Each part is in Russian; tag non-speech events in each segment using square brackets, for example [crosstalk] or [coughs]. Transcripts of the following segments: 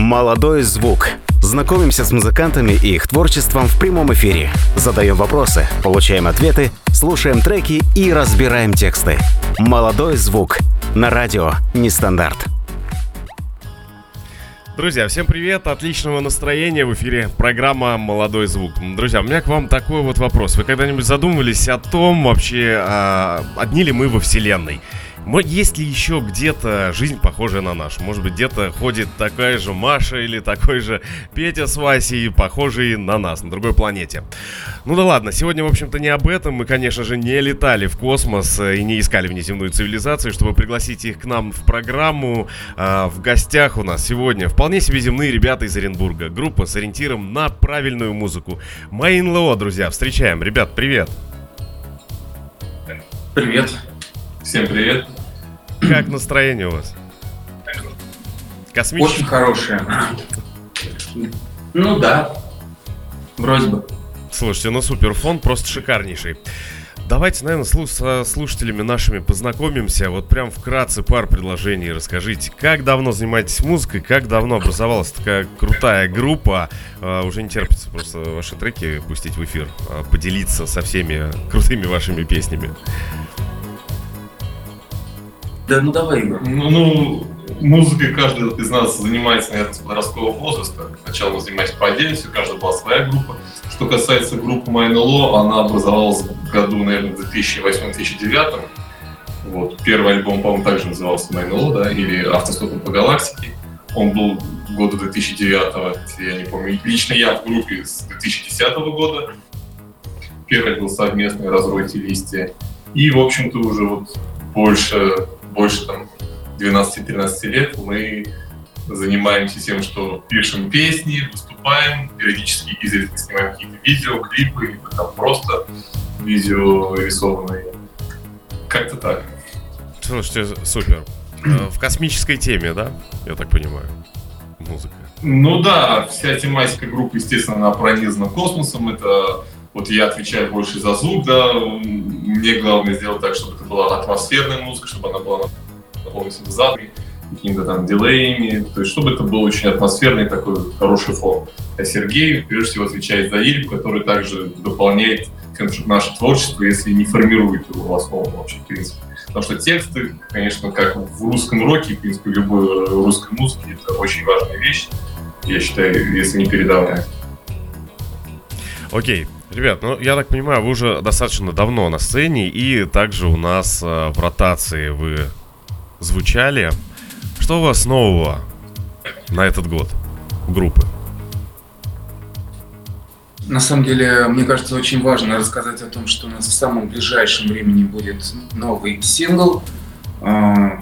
Молодой звук. Знакомимся с музыкантами и их творчеством в прямом эфире. Задаем вопросы, получаем ответы, слушаем треки и разбираем тексты. Молодой звук. На радио Нестандарт. Друзья, всем привет, отличного настроения в эфире программа «Молодой звук». Друзья, у меня к вам такой вот вопрос. Вы когда-нибудь задумывались о том вообще, а, одни ли мы во Вселенной? Есть ли еще где-то жизнь похожая на нашу? Может быть, где-то ходит такая же Маша или такой же Петя с Васей, похожий на нас, на другой планете. Ну да ладно, сегодня, в общем-то, не об этом. Мы, конечно же, не летали в космос э, и не искали внеземную цивилизацию, чтобы пригласить их к нам в программу. А, в гостях у нас сегодня вполне себе земные ребята из Оренбурга. Группа с ориентиром на правильную музыку. Майн Ло, друзья, встречаем. Ребят, привет. Привет. Всем привет. Как настроение у вас? Космическое? Очень хорошее. Ну да, вроде бы. Слушайте, ну супер, фон просто шикарнейший. Давайте, наверное, с слушателями нашими познакомимся. Вот прям вкратце пар предложений расскажите. Как давно занимаетесь музыкой? Как давно образовалась такая крутая группа? Uh, уже не терпится просто ваши треки пустить в эфир, uh, поделиться со всеми крутыми вашими песнями. Да, ну давай, Игорь. Ну, ну, музыкой каждый из нас занимается, наверное, с подросткового возраста. Сначала мы занимались по отдельности, у каждого была своя группа. Что касается группы MyNLO, она образовалась в году, наверное, 2008-2009. Вот. Первый альбом, по-моему, также назывался MyNLO, да, или «Автостопом по галактике». Он был года 2009, я не помню. Лично я в группе с 2010 года. Первый был совместный «Разройте листья». И, в общем-то, уже вот больше больше там 12-13 лет мы занимаемся тем, что пишем песни, выступаем, периодически изредка снимаем какие-то видео, клипы, либо там просто видео рисованные. Как-то так. Слушайте, супер. Э, в космической теме, да? Я так понимаю. Музыка. Ну да, вся тематика группы, естественно, она пронизана космосом. Это вот я отвечаю больше за звук, да, мне главное сделать так, чтобы это была атмосферная музыка, чтобы она была наполнена синтезаторами, какими-то там дилеями, то есть чтобы это был очень атмосферный такой хороший фон. А Сергей, прежде всего, отвечает за лирику, который также дополняет наше творчество, если не формирует его в основном вообще, в принципе. Потому что тексты, конечно, как в русском роке, в принципе, в любой русской музыке, это очень важная вещь, я считаю, если не передаваемая. Окей, Ребят, ну я так понимаю, вы уже достаточно давно на сцене, и также у нас э, в ротации вы звучали. Что у вас нового на этот год группы? На самом деле, мне кажется, очень важно рассказать о том, что у нас в самом ближайшем времени будет новый сингл а,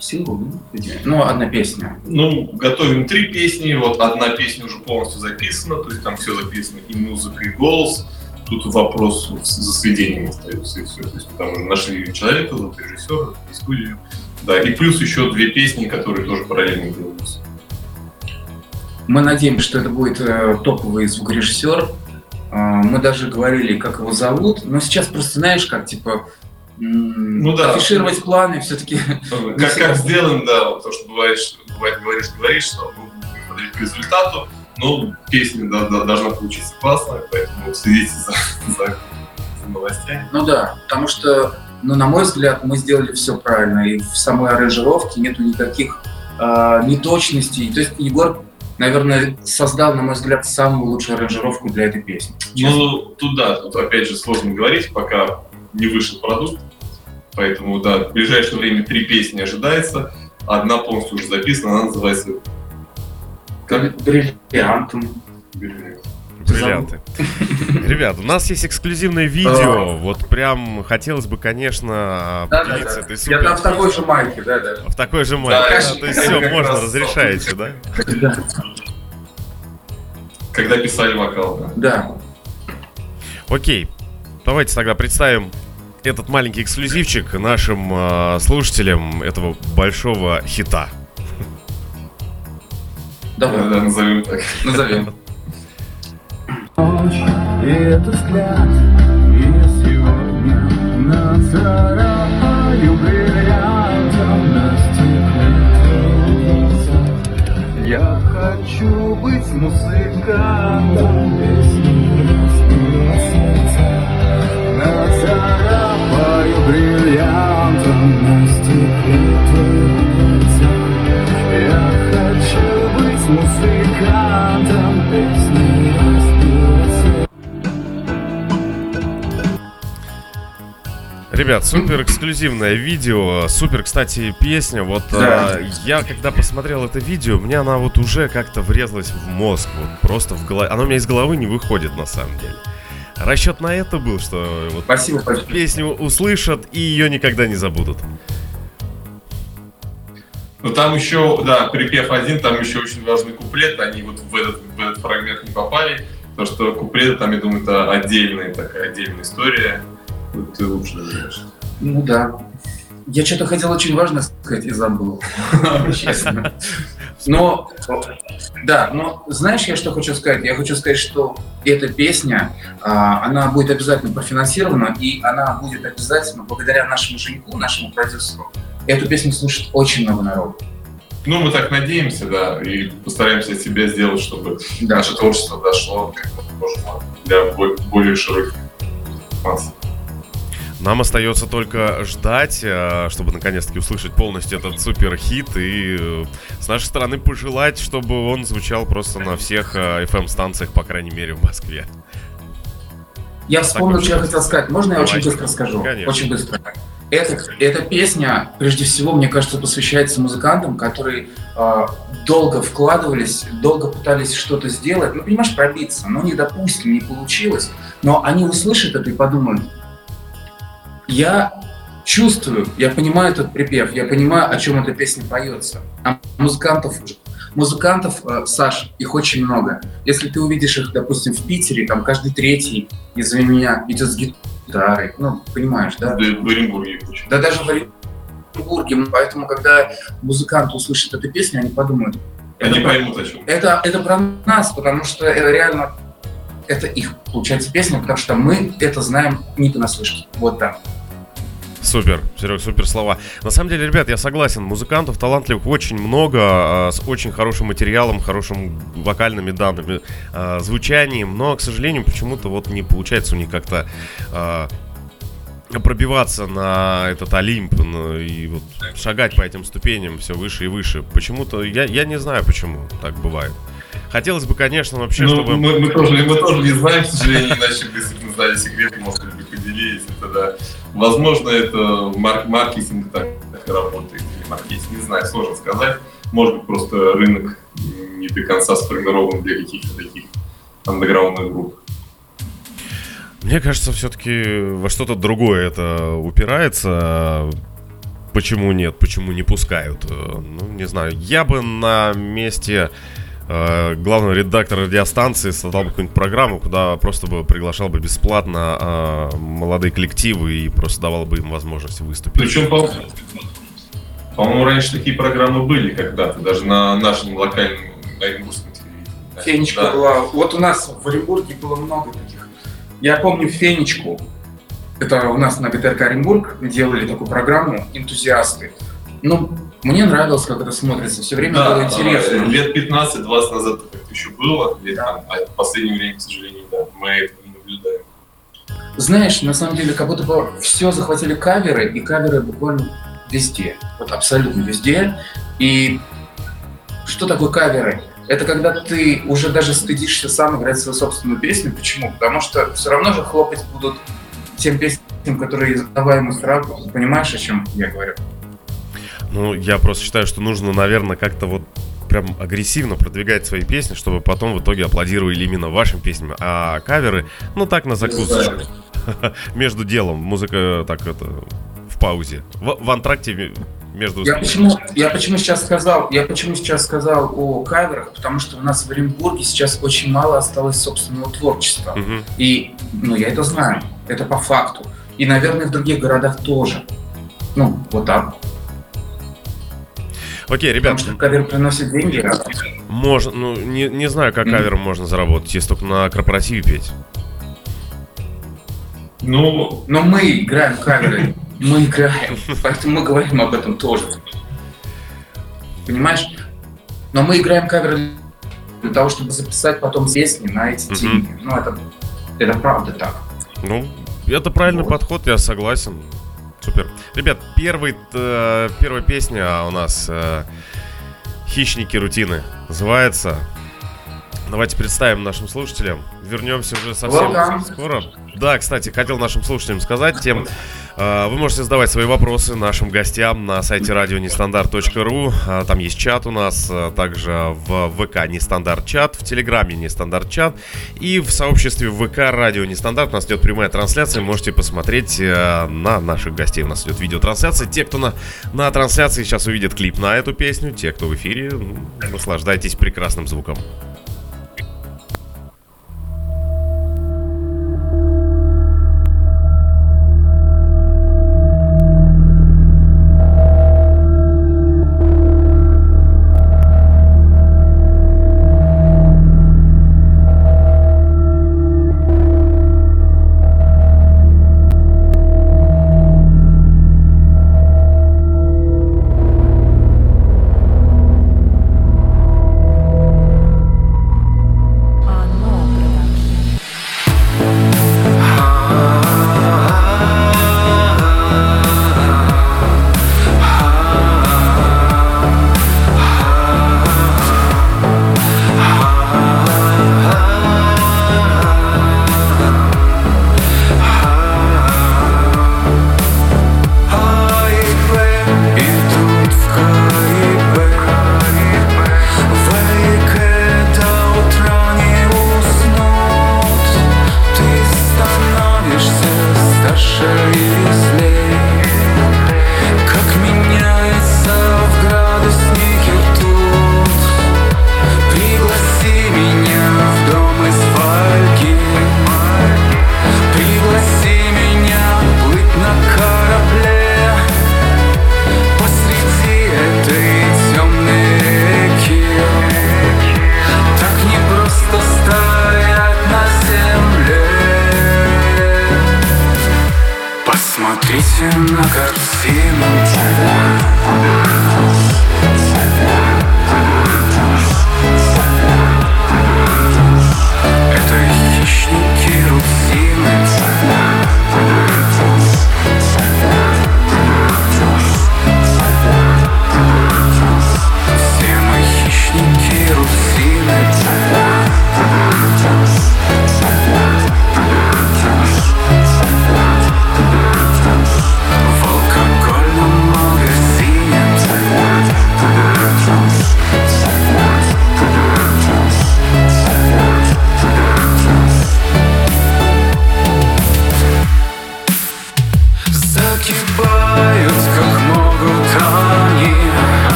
сингл, да? Ну, одна песня. Ну, готовим три песни. Вот одна песня уже полностью записана, то есть там все записано, и музыка, и голос. Тут вопрос за сведением остается, и все. То есть там уже нашли человека, вот, режиссера, и студию. Да, и плюс еще две песни, которые тоже параллельно делаются. Мы надеемся, что это будет э, топовый звукорежиссер. Э, мы даже говорили, как его зовут, но сейчас просто знаешь, как типа ну, да. афишировать планы все-таки. [laughs] Как, как сделан, да, вот то, что бывает, бывает говоришь, говоришь, что мы к результату, но песня да, да, должна получиться классная, поэтому следите за, [laughs] за, за новостями. Ну да, потому что, ну, на мой взгляд, мы сделали все правильно, и в самой аранжировке нету никаких э, неточностей. То есть Егор наверное, создал, на мой взгляд, самую лучшую аранжировку для этой песни. Честно. Ну, тут да, тут опять же сложно говорить, пока не вышел продукт. Поэтому, да, в ближайшее время три песни ожидается. Одна полностью уже записана, она называется... Как? Бриллиантом. Бриллианты. Ребят, у нас есть эксклюзивное видео. Вот прям хотелось бы, конечно, поделиться этой супер. Я там в такой же майке, да, да. В такой же майке. Да, то есть все, можно, разрешаете, да? Когда писали вокал, да. Да. Окей. Давайте тогда представим этот маленький эксклюзивчик нашим э, слушателям этого большого хита. Давай, да, назовем так. Назовем. И этот взгляд, и сегодня нацарапаю бриллиантом на стекле. Я хочу быть музыкантом бриллиантом На стекле твоего лица Я хочу быть музыкантом Песни разбила сердца Ребят, супер эксклюзивное видео, супер, кстати, песня. Вот Да. а, я когда посмотрел это видео, мне она вот уже как-то врезалась в мозг, вот просто в голове. Она у меня из головы не выходит на самом деле. Расчет на это был, что вот Спасибо песню услышат и ее никогда не забудут. Ну там еще, да, припев один, там еще очень важный куплет, они вот в этот, в этот фрагмент не попали, потому что куплеты там, я думаю, это отдельная такая отдельная история. Вот ты лучше знаешь. Ну да. Я что-то хотел очень важно сказать и забыл. Честно. Но, да, но знаешь, я что хочу сказать? Я хочу сказать, что эта песня, а, она будет обязательно профинансирована, и она будет обязательно, благодаря нашему Женьку, нашему продюсеру, эту песню слушает очень много народу. Ну, мы так надеемся, да, и постараемся от себя сделать, чтобы Да. наше творчество дошло как можно для бо- более широких масс. Нам остается только ждать, э, чтобы наконец-таки услышать полностью этот супер хит и э, с нашей стороны пожелать, чтобы он звучал просто на всех FM-станциях, по крайней мере, в Москве. Я вспомнил, что я хотел сказать. Можно я очень быстро скажу? Конечно. Очень быстро. Эта, эта песня, прежде всего, мне кажется, посвящается музыкантам, которые э, долго вкладывались, долго пытались что-то сделать, ну, понимаешь, пробиться. Но не, допустим, не получилось. Но они услышат это и подумают, я чувствую, я понимаю этот припев, я понимаю, о чем эта песня поется. А музыкантов, музыкантов, э, Саш, их очень много. Если ты увидишь их, допустим, в Питере, там каждый третий, извини меня, идет с гитарой, ну, понимаешь, да? В в Оренбурге. Да даже в Оренбурге. Поэтому, когда музыканты услышат эту песню, они подумают, Они это, про, поймут, о чем. это, это про нас, потому что это реально, это их, получается, песня, потому что мы это знаем не понаслышке. Вот так. Супер, Серег, супер слова. На самом деле, ребят, я согласен, музыкантов талантливых очень много, а, с очень хорошим материалом, хорошим вокальными данными, а, звучанием, но, к сожалению, почему-то вот не получается у них как-то а, пробиваться на этот Олимп ну, и вот шагать по этим ступеням все выше и выше. Почему-то, я, я не знаю, почему так бывает. Хотелось бы, конечно, вообще, Ну, чтобы... мы, мы тоже, мы тоже не знаем, к сожалению, иначе бы, если бы знали секреты, может быть, бы поделились. Это, да. Возможно, это марк- маркетинг так, так работает, или маркетинг, не знаю, сложно сказать. Может быть, просто рынок не до конца сформирован для каких-то таких андеграундных групп. Мне кажется, все-таки во что-то другое это упирается. Почему нет? Почему не пускают? Э, Ну, не знаю. Я бы на месте э, главного редактора радиостанции создал бы какую-нибудь программу, куда просто бы приглашал бы бесплатно э, молодые коллективы и просто давал бы им возможность выступить. Причем, по- по-моему, раньше такие программы были когда-то, даже на нашем локальном оренбургском телевидении. Фенечка Да. была. Вот у нас в Оренбурге было много таких. Я помню Фенечку. Это у нас на ГТРК Оренбург делали такую программу «Энтузиасты». Ну, мне нравилось, как это смотрится. Все время было Да, интересно. а, лет 15-20 назад это еще было, лет там, а в последнее время, к сожалению, да, мы этого не наблюдаем. Знаешь, на самом деле, как будто бы все захватили каверы, и каверы буквально везде. Вот абсолютно везде. И что такое каверы? Это когда ты уже даже стыдишься сам играть свою собственную песню. Почему? Потому что все равно же хлопать будут тем песням, которые издаваемы сразу. Понимаешь, о чем я говорю? Ну, я просто считаю, что нужно, наверное, как-то вот прям агрессивно продвигать свои песни, чтобы потом в итоге аплодировали именно вашим песням. А каверы, ну так на закусочку. [laughs] Между делом. Музыка так это в паузе. В, в антракте ме- между Я почему, я почему сейчас сказал, я почему сейчас сказал о каверах, потому что у нас в Оренбурге сейчас очень мало осталось собственного творчества. Мгм. И, ну, я это знаю, это по факту. И, наверное, в других городах тоже. Ну, вот так. Окей, Потому ребят, что кавер приносит деньги. можно, ну, не, не знаю, как кавером можно заработать, если только на корпоративе петь. Ну, Но мы играем каверы. Мы играем. Поэтому мы говорим об этом тоже. Понимаешь? Но мы играем каверы для того, чтобы записать потом песни на эти деньги. Ну, это, это правда так. Ну, это правильный Вот. подход, я согласен. Супер. Ребят, первый, э, первая песня у нас э, «Хищники рутины» называется. Давайте представим нашим слушателям. Вернемся уже совсем Welcome. скоро. Да, кстати, хотел нашим слушателям сказать тем, вы можете задавать свои вопросы нашим гостям на сайте радионестандарт.ру. А, Там есть чат у нас, а, также в ВК Нестандарт чат, в Телеграме Нестандарт чат и в сообществе ВК Радио Нестандарт у нас идет прямая трансляция. Можете посмотреть э, на наших гостей. У нас идет видеотрансляция. Те, кто на, на трансляции сейчас увидят клип на эту песню, те, кто в эфире, ну, наслаждайтесь прекрасным звуком.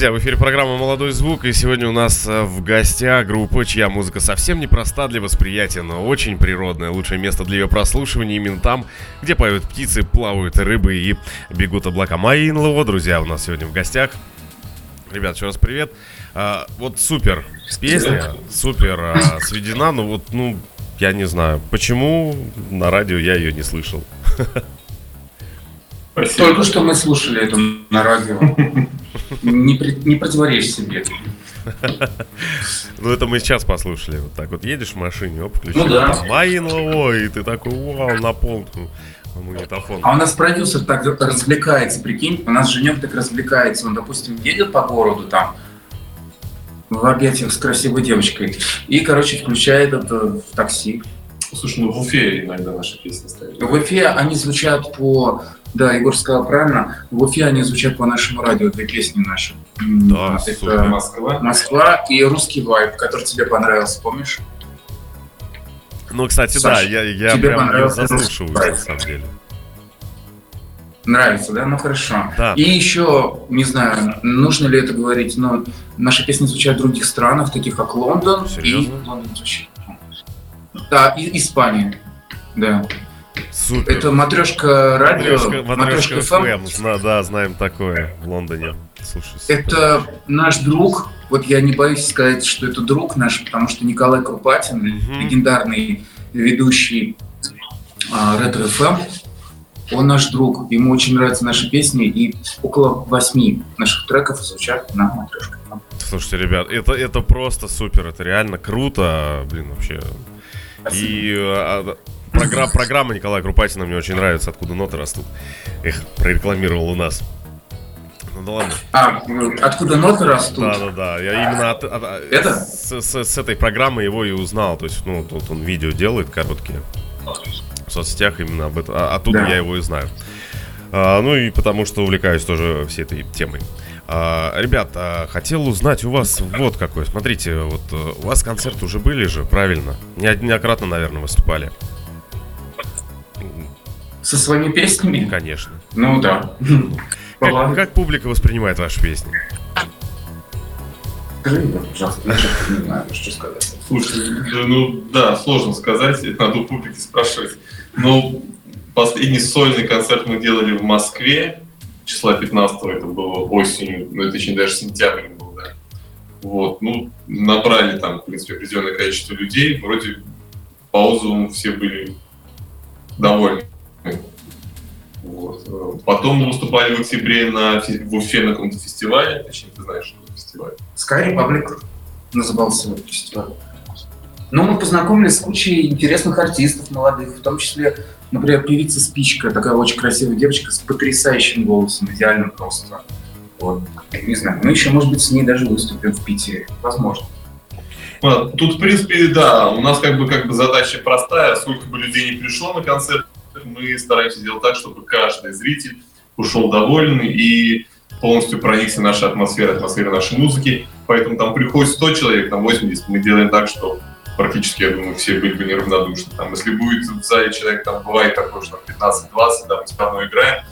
Друзья, в эфире программа «Молодой звук», и сегодня у нас э, в гостях группа, чья музыка совсем не проста для восприятия, но очень природная. Лучшее место для ее прослушивания именно там, где поют птицы, плавают рыбы и бегут облака. Майя Инлово, друзья, у нас сегодня в гостях. Ребят, еще раз привет. А, вот супер песня, супер а, сведена, но вот, ну, я не знаю, почему на радио я ее не слышал. [laughs] Спасибо. Только что мы слушали это на радио. Не, при- не противоречь себе. Ну, это мы сейчас послушали. Вот так вот едешь в машине, оп, включил. Ну да. Майин Лово, и ты такой, вау, на пол [laughs] магнитофон. А у нас продюсер так развлекается, прикинь, у нас Женек так развлекается. Он, допустим, едет по городу там, в объятиях с красивой девочкой, и, короче, включает это в такси. Слушай, ну в Уфе иногда наши песни ставят. В Уфе они звучат по... Да, Егор сказал правильно. В Уфе они звучат по нашему радио, две песни наши. Да, Это супер. Москва. Москва и русский вайб, который тебе понравился, помнишь? Ну, кстати, Саш, да, я, я тебе прям ее понравился заслушиваю, русский на самом деле. Нравится, да? Ну хорошо. Да. И еще, не знаю, нужно ли это говорить, но наши песни звучат в других странах, таких как Лондон Серьезно? и Лондон звучит. Да, и Испания. Да. Супер. Это матрешка радио, Матрешка, матрешка матрешка ФМ. Да, знаем такое в Лондоне. Слушай, супер. Это наш друг. Вот я не боюсь сказать, что это друг наш, потому что Николай Крупатин, Мгм. легендарный ведущий а, Ретро ФМ, он наш друг. Ему очень нравятся наши песни, и около восьми наших треков звучат на матрешке. Слушайте, ребят, это, это просто супер, это реально круто, блин, вообще. Спасибо. И а, програ- программа Николая Крупатина мне очень нравится, откуда ноты растут. Эх, прорекламировал у нас. Ну да ладно. А, откуда ноты растут? Да, да, да. Я именно от, от- Это? С, с- с этой программы его и узнал. То есть, ну, тут он видео делает короткие в соцсетях именно об этом. А, оттуда Да. я его и знаю. А, ну и потому что увлекаюсь тоже всей этой темой. А, ребят, а, хотел узнать у вас вот какой. Смотрите, вот э, у вас концерты уже были же, правильно? Не- Неоднократно, наверное, выступали. Со своими песнями? Конечно. Ну да. Как, как публика воспринимает ваши песни? Скажи, Егор, пожалуйста, я не знаю, что сказать. Слушай, ну да, сложно сказать, это надо у публики спрашивать. Но последний сольный концерт мы делали в Москве, числа 15 это было осенью, ну это точнее даже сентябрь был, да. Вот, ну, набрали там, в принципе, определенное количество людей, вроде по отзывам все были довольны. Вот. э, Потом мы выступали в октябре на, в Уфе на каком-то фестивале, точнее, ты знаешь, что это фестиваль. Sky Republic назывался фестиваль. Ну, мы познакомились с кучей интересных артистов молодых, в том числе, например, певица Спичка, такая очень красивая девочка с потрясающим голосом, идеальным просто. Вот. Не знаю, мы еще, может быть, с ней даже выступим в Питере. Возможно. А, Тут, в принципе, да, у нас как бы, как бы задача простая. Сколько бы людей не пришло на концерт, мы стараемся сделать так, чтобы каждый зритель ушел довольный и полностью проникся нашей атмосферой, атмосферой нашей музыки. Поэтому там приходит 100 человек, там 80, мы делаем так, что практически, я думаю, все были бы неравнодушны. Там, если будет в зале человек, там бывает такое, что 15-20, да, мы все равно играем.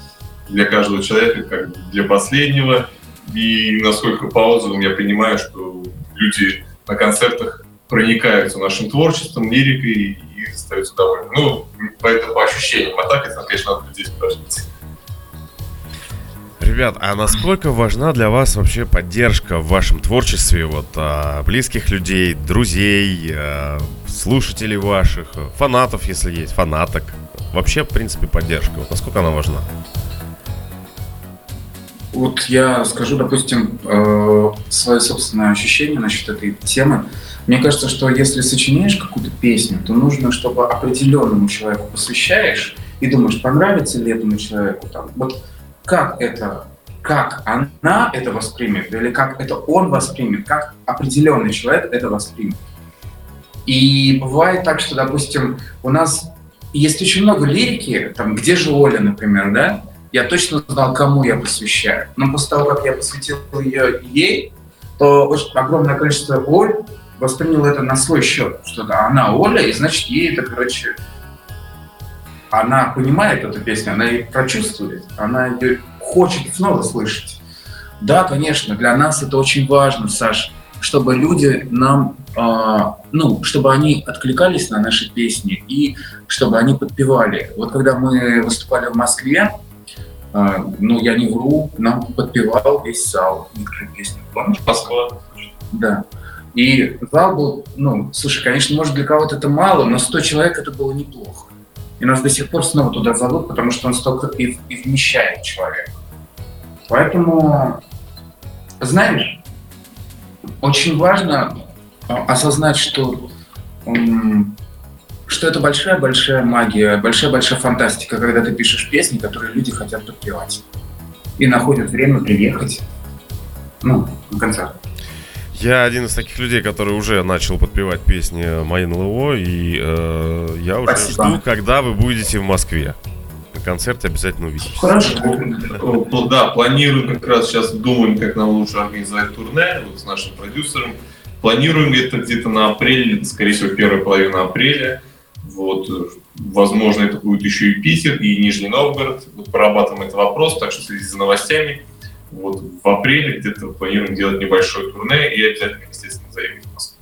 Для каждого человека, как для последнего. И насколько по отзывам я понимаю, что люди на концертах проникаются нашим творчеством, лирикой и остаются довольны. Ну, поэтому по ощущениям. А так, это, конечно, надо людей спрашивать. Ребят, а насколько важна для вас вообще поддержка в вашем творчестве вот а, близких людей, друзей, а, слушателей ваших, фанатов, если есть, фанаток? Вообще, в принципе, поддержка. Вот насколько она важна? Вот я скажу, допустим, э, свое собственное ощущение насчет этой темы. Мне кажется, что если сочиняешь какую-то песню, то нужно, чтобы определенному человеку посвящаешь и думаешь, понравится ли этому человеку там. Вот как это, как она это воспримет, или как это он воспримет, как определенный человек это воспримет. И бывает так, что, допустим, у нас есть очень много лирики, там, где же Оля, например, да? Я точно знал, кому я посвящаю. Но после того, как я посвятил ее ей, то очень огромное количество Оль восприняло это на свой счет, что да, она Оля, и значит ей это, короче, она понимает эту песню, она ее прочувствует, она ее хочет снова слышать. Да, конечно, для нас это очень важно, Саш, чтобы люди нам, э, ну, чтобы они откликались на наши песни и чтобы они подпевали. Вот когда мы выступали в Москве, э, ну, я не вру, нам подпевал весь зал некоторые песни. Помнишь? Москва. Да. И зал был, ну, слушай, конечно, может для кого-то это мало, но 100 человек это было неплохо. И нас до сих пор снова туда зовут, потому что он столько и, и вмещает человека. Поэтому, знаешь, очень важно а, осознать, что, что это большая-большая магия, большая-большая фантастика, когда ты пишешь песни, которые люди хотят подпевать. И находят время приехать ну, на концерт. Я один из таких людей, который уже начал подпевать песни моей НЛО, и э, я уже Спасибо. жду, когда вы будете в Москве. На концерте обязательно увидимся. Хорошо. Да, планируем как раз сейчас думаем, как нам лучше организовать турне вот с нашим продюсером. Планируем это где-то на апрель, скорее всего, первая половина апреля. Вот, возможно, это будет еще и Питер, и Нижний Новгород. Вот прорабатываем этот вопрос, так что следите за новостями. Вот в апреле где-то планируем делать небольшое турне и обязательно, естественно, заехать в Москву.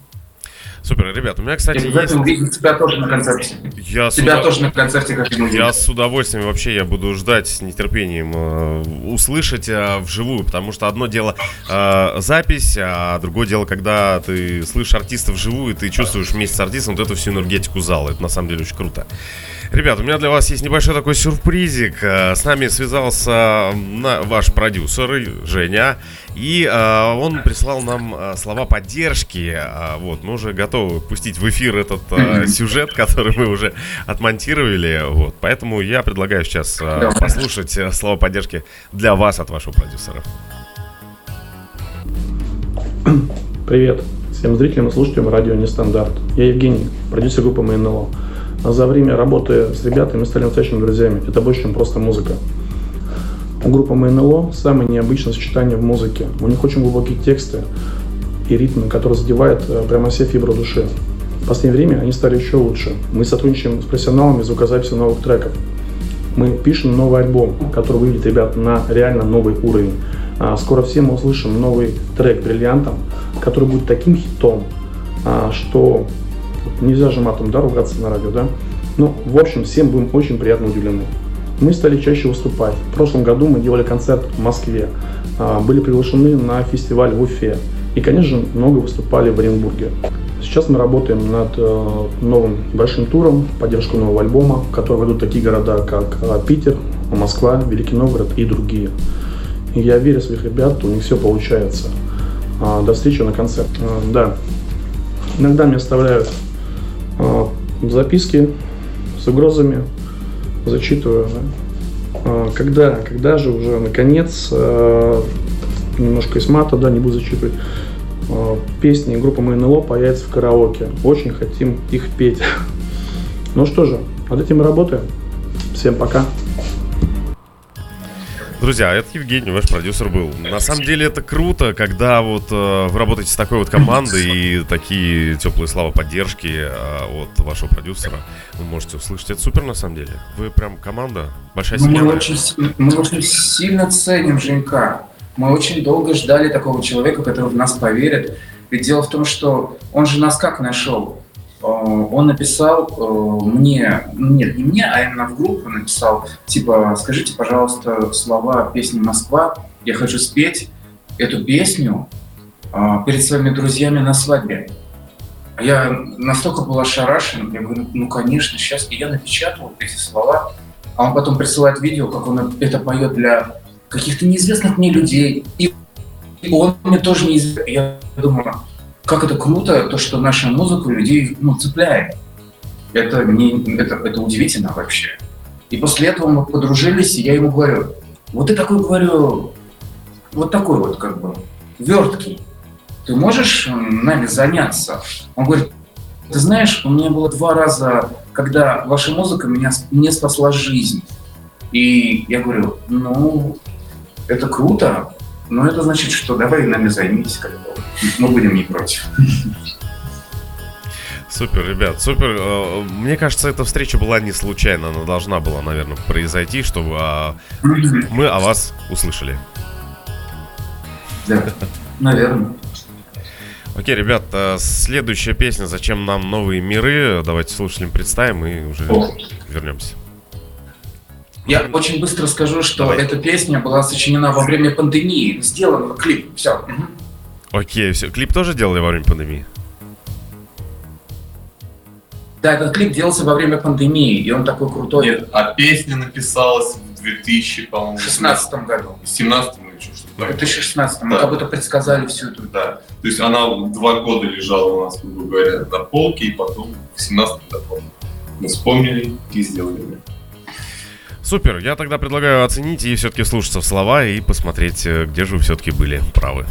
Супер, ребят, у меня, кстати, Я есть... увидеть тебя тоже на концерте. Я с Тебя удов- тоже на концерте как-нибудь. Я с удовольствием вообще я буду ждать с нетерпением э, услышать э, вживую, потому что одно дело э, запись, а другое дело, когда ты слышишь артиста вживую, и ты чувствуешь вместе с артистом вот эту всю энергетику зала. Это на самом деле очень круто. Ребят, у меня для вас есть небольшой такой сюрпризик. Э, С нами связался ваш продюсер Женя, и э, он прислал нам э, слова поддержки. Вот, мы уже готовы пустить в эфир этот сюжет, [laughs] который мы уже отмонтировали. Вот, поэтому я предлагаю сейчас послушать слова поддержки для вас от вашего продюсера. Привет всем зрителям и слушателям радио Нестандарт. Я Евгений, продюсер группы МНЛО. А За время работы с ребятами стали настоящими друзьями. Это больше, чем просто музыка. У группы МНЛО самое необычное сочетание в музыке. У них очень глубокие тексты и ритмы, которые задевают э, прямо все фибры души. В последнее время они стали еще лучше. Мы сотрудничаем с профессионалами звукозаписи новых треков. Мы пишем новый альбом, который выведет ребят на реально новый уровень. А, Скоро все мы услышим новый трек «Бриллиантом», который будет таким хитом, а, что нельзя же матом да, ругаться на радио, да? Ну, в общем, всем будем очень приятно удивлены. Мы стали чаще выступать. В прошлом году мы делали концерт в Москве, а, были приглашены на фестиваль в Уфе и, конечно же, много выступали в Оренбурге. Сейчас мы работаем над э, новым большим туром, поддержку нового альбома, в который войдут такие города, как э, Питер, Москва, Великий Новгород и другие. Я верю в своих ребят, у них все получается. А, До встречи на концерте. А, Да, иногда мне оставляют записки с угрозами, зачитываю. да. А, Когда, когда же уже наконец, а, немножко из мата, да, не буду зачитывать, а, песни группы МНЛО появятся в караоке. Очень хотим их петь. [laughs] Ну что же, над этим мы работаем. Всем пока. Друзья, это Евгений, ваш продюсер был. На самом деле это круто, когда вот э, вы работаете с такой вот командой и такие теплые слова поддержки э, от вашего продюсера вы можете услышать. Это супер на самом деле. Вы прям команда, большая Мы семья. очень, си- мы очень сильно ценим Женька. Мы очень долго ждали такого человека, который в нас поверит. Ведь дело в том, что он же нас как нашел? Э, Он написал э, мне, нет, не мне, а именно в группу написал, типа, скажите, пожалуйста, слова песни «Москва». Я хочу спеть эту песню э, перед своими друзьями на свадьбе. А Я настолько был ошарашен, я говорю, ну, конечно, сейчас. И я напечатал эти слова, а он потом присылает видео, как он это поет для каких-то неизвестных мне людей. И он мне тоже неизвестен. Я думаю, как это круто, то, что наша музыка людей ну, цепляет. Это, не, это, это удивительно вообще. И после этого мы подружились, и я ему говорю, вот ты такой, говорю, вот такой вот как бы, верткий. Ты можешь нами заняться? Он говорит, ты знаешь, у меня было два раза, когда ваша музыка меня, мне спасла жизнь. И я говорю, ну, это круто, но это значит, что давай нами займитесь, как бы. Мы будем не против. Супер, ребят, супер. Э, Мне кажется, эта встреча была не случайна. Она должна была, наверное, произойти, чтобы а, мы о вас услышали. Да, наверное. Окей, ребят, э, следующая песня «Зачем нам новые миры?» Давайте слушателям представим и уже О. вернемся. Я очень быстро скажу, что Давай. эта песня была сочинена во время пандемии. Сделан клип. Все. Окей, все. Клип тоже делали во время пандемии? Да, этот клип делался во время пандемии, и он такой крутой. Нет, а песня написалась в 2000, по-моему, В 2016 году. 17 или что-то В такое. 2016 мы Да. как будто предсказали всю эту... Да. То есть она два года лежала у нас, грубо говоря, на полке, и потом в 17 году мы вспомнили и сделали. Супер, я тогда предлагаю оценить и все-таки слушаться в слова и посмотреть, э, где же вы все-таки были правы.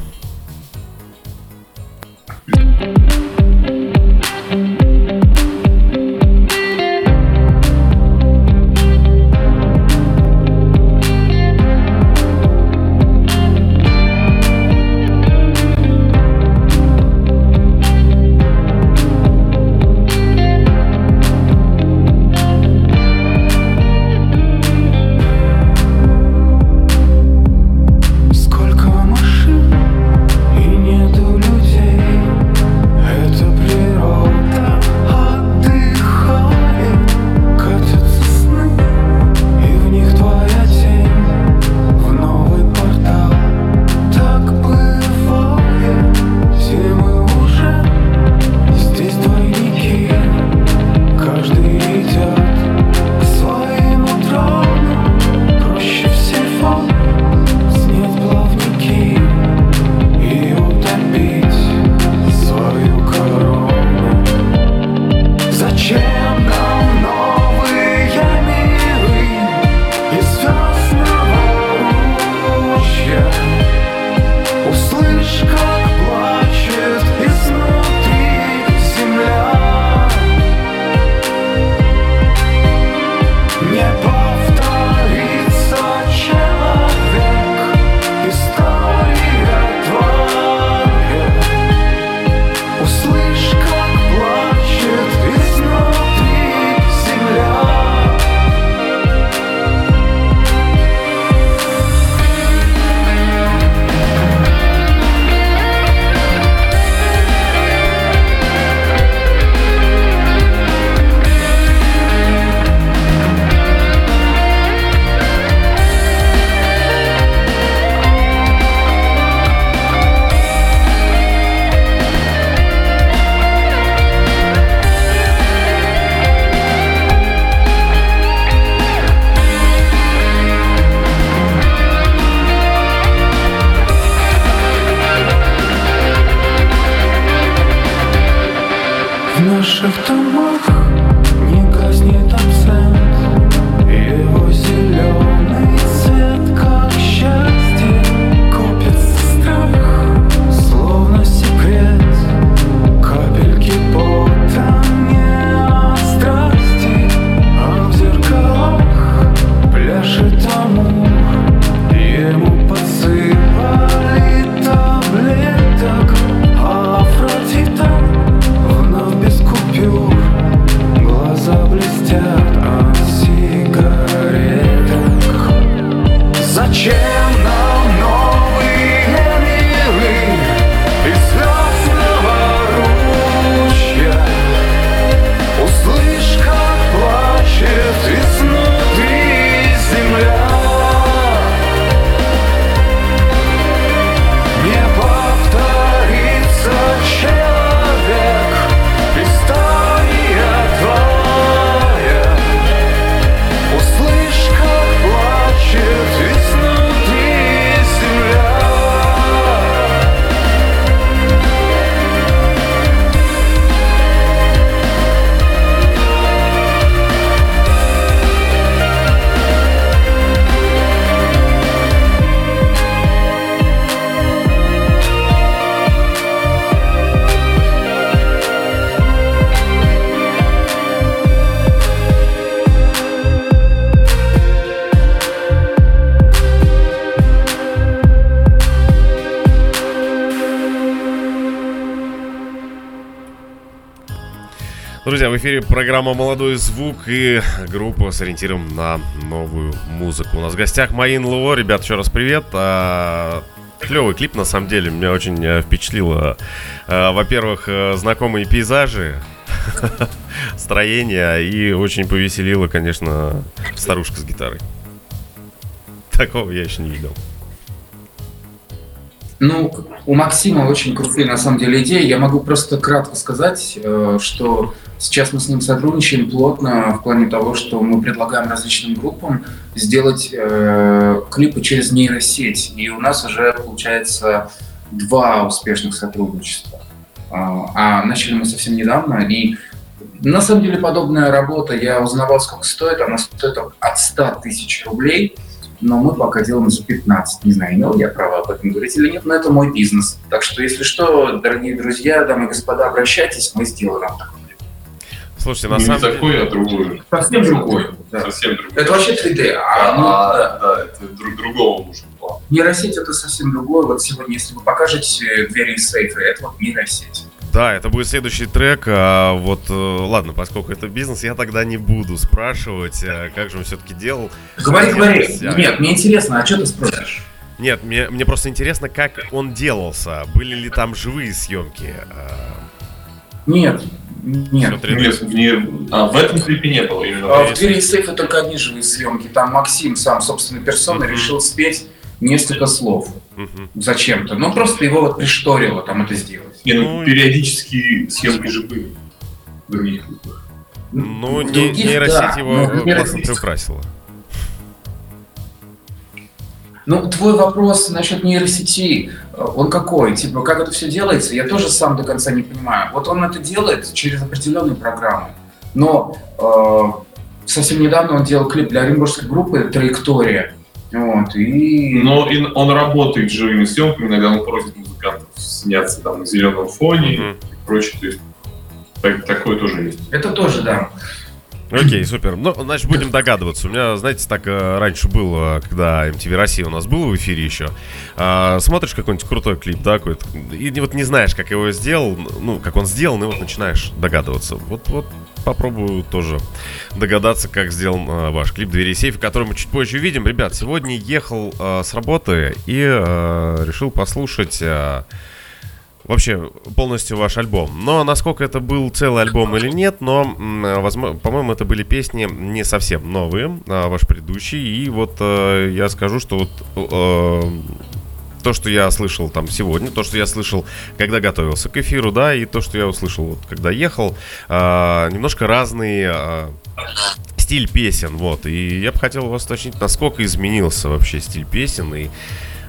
Сколько в эфире программа «Молодой звук» и группа с ориентиром на новую музыку. У нас в гостях Маин Ло. Ребят, еще раз привет. А, Клевый клип, на самом деле, меня очень э, впечатлило. Э, во-первых, э, знакомые пейзажи, [laughs] строение и очень повеселило, конечно, старушка с гитарой. Такого я еще не видел. Ну, у Максима очень крутые, на самом деле, идеи. Я могу просто кратко сказать, э, что сейчас мы с ним сотрудничаем плотно в плане того, что мы предлагаем различным группам сделать э, клипы через нейросеть. И у нас уже, получается, два успешных сотрудничества. А, а начали мы совсем недавно, и на самом деле подобная работа, я узнавал, сколько стоит, она стоит от 100 тысяч рублей – но мы пока делаем за 15. Не знаю, имел я право об этом говорить или нет, но это мой бизнес. Так что, если что, дорогие друзья, дамы и господа, обращайтесь, мы сделаем такой Слушайте, на не самом такой, деле... а другой. Совсем другой. Да. Совсем другой. Это вообще 3D. А, А, ну, а, да. да, это друг, другого нужен план. Нейросеть это совсем другое. Вот сегодня, если вы покажете двери из сейфа, это вот нейросеть. Да, это будет следующий трек. А вот, э, ладно, поскольку это бизнес, я тогда не буду спрашивать, э, как же он все-таки делал. Говори, говори. Нет, мне интересно, а что ты спросишь? Нет, мне, мне просто интересно, как он делался. Были ли там живые съемки? А, Нет, нет. 3D? Нет, в, не- а, в этом клипе не было именно. А в двери из сейфа только одни живые съемки. Там Максим сам собственной персоной Мгм. решил спеть несколько слов. Мгм. Зачем-то. Ну, просто его вот пришторило там это сделать. Не, ну, Ну, периодически съемки же были. в других клипах. Ну, В не- других, нейросеть да, его но классно приукрасила. Ну, твой вопрос насчет нейросети, э, он какой? Типа, как это все делается? Я тоже сам до конца не понимаю. Вот он это делает через определенные программы. Но э, совсем недавно он делал клип для оренбургской группы «Траектория». Вот, и... Но и он работает с живыми съемками, иногда он просит музыкантов сняться там на зеленом фоне Мгм. и прочее. То есть так- такое тоже есть. Это тоже, да. Окей, супер. Ну, значит, будем догадываться. У меня, знаете, так э, раньше было, когда MTV Россия у нас был в эфире еще. А, смотришь какой-нибудь крутой клип, да, какой-то, и вот не знаешь, как его сделал, ну, как он сделан, и вот начинаешь догадываться. Вот, вот попробую тоже догадаться, как сделан э, ваш клип «Двери и сейф», который мы чуть позже увидим. Ребят, сегодня ехал э, с работы и э, решил послушать... э, вообще полностью ваш альбом. Но насколько это был целый альбом или нет, но, возможно, по-моему, это были песни не совсем новые, а, ваш предыдущий. И вот э, я скажу, что вот э, то, что я слышал там сегодня, то, что я слышал, когда готовился к эфиру, да, и то, что я услышал, вот, когда ехал, а, немножко разный а, стиль песен, вот. И я бы хотел вас уточнить, насколько изменился вообще стиль песен и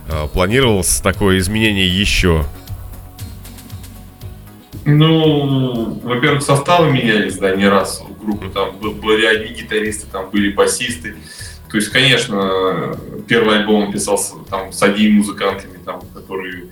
а, планировалось такое изменение еще. Ну, во-первых, составы менялись, да, не раз у группы. Там был- были одни гитаристы, там были басисты. То есть, конечно, первый альбом писался там с одними музыкантами, там, которые